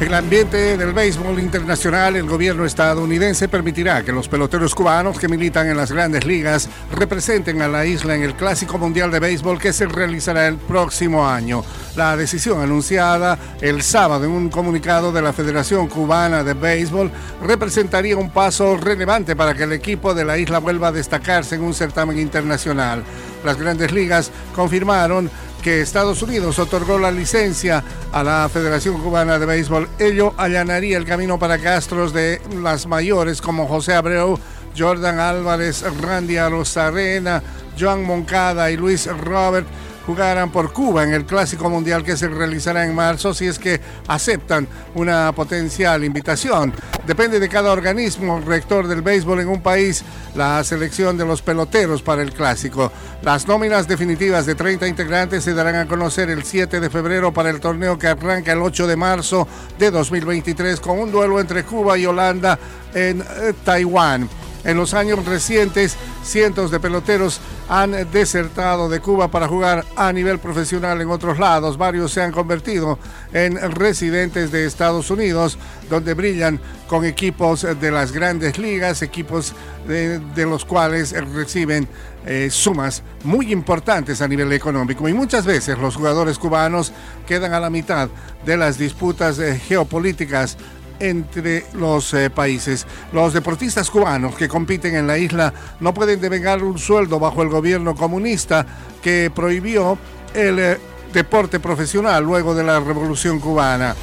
En el ambiente del béisbol internacional, el gobierno estadounidense permitirá que los peloteros cubanos que militan en las grandes ligas representen a la isla en el Clásico Mundial de Béisbol que se realizará el próximo año. La decisión anunciada el sábado en un comunicado de la Federación Cubana de Béisbol representaría un paso relevante para que el equipo de la isla vuelva a destacarse en un certamen internacional. Las grandes ligas confirmaron que Estados Unidos otorgó la licencia a la Federación Cubana de Béisbol. Ello allanaría el camino para castros de las mayores como José Abreu, Jordan Álvarez, Randy Arozarena, Joan Moncada y Luis Robert jugarán por Cuba en el Clásico Mundial que se realizará en marzo si es que aceptan una potencial invitación. Depende de cada organismo rector del béisbol en un país la selección de los peloteros para el Clásico. Las nóminas definitivas de 30 integrantes se darán a conocer el 7 de febrero para el torneo que arranca el 8 de marzo de 2023 con un duelo entre Cuba y Holanda en eh, Taiwán. En los años recientes, cientos de peloteros han desertado de Cuba para jugar a nivel profesional en otros lados. Varios se han convertido en residentes de Estados Unidos, donde brillan con equipos de las grandes ligas, equipos de, los cuales reciben eh, sumas muy importantes a nivel económico. Y muchas veces los jugadores cubanos quedan a la mitad de las disputas eh, geopolíticas entre los eh, países. Los deportistas cubanos que compiten en la isla no pueden devengar un sueldo bajo el gobierno comunista que prohibió el eh, deporte profesional luego de la revolución cubana.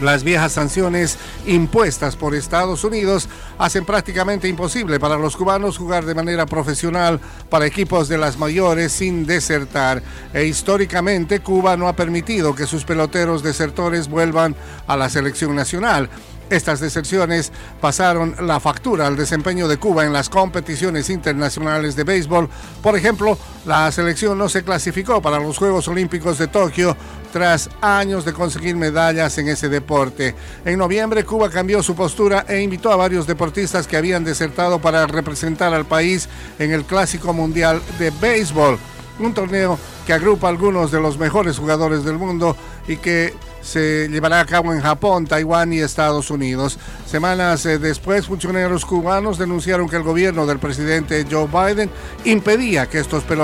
Las viejas sanciones impuestas por Estados Unidos hacen prácticamente imposible para los cubanos jugar de manera profesional para equipos de las mayores sin desertar. E históricamente Cuba no ha permitido que sus peloteros desertores vuelvan a la selección nacional. Estas deserciones pasaron la factura al desempeño de Cuba en las competiciones internacionales de béisbol. Por ejemplo, la selección no se clasificó para los Juegos Olímpicos de Tokio tras años de conseguir medallas en ese deporte. En noviembre, Cuba cambió su postura e invitó a varios deportistas que habían desertado para representar al país en el Clásico Mundial de Béisbol, un torneo que agrupa algunos de los mejores jugadores del mundo y que se llevará a cabo en Japón, Taiwán y Estados Unidos. Semanas eh, después, funcionarios cubanos denunciaron que el gobierno del presidente Joe Biden impedía que estos peloteros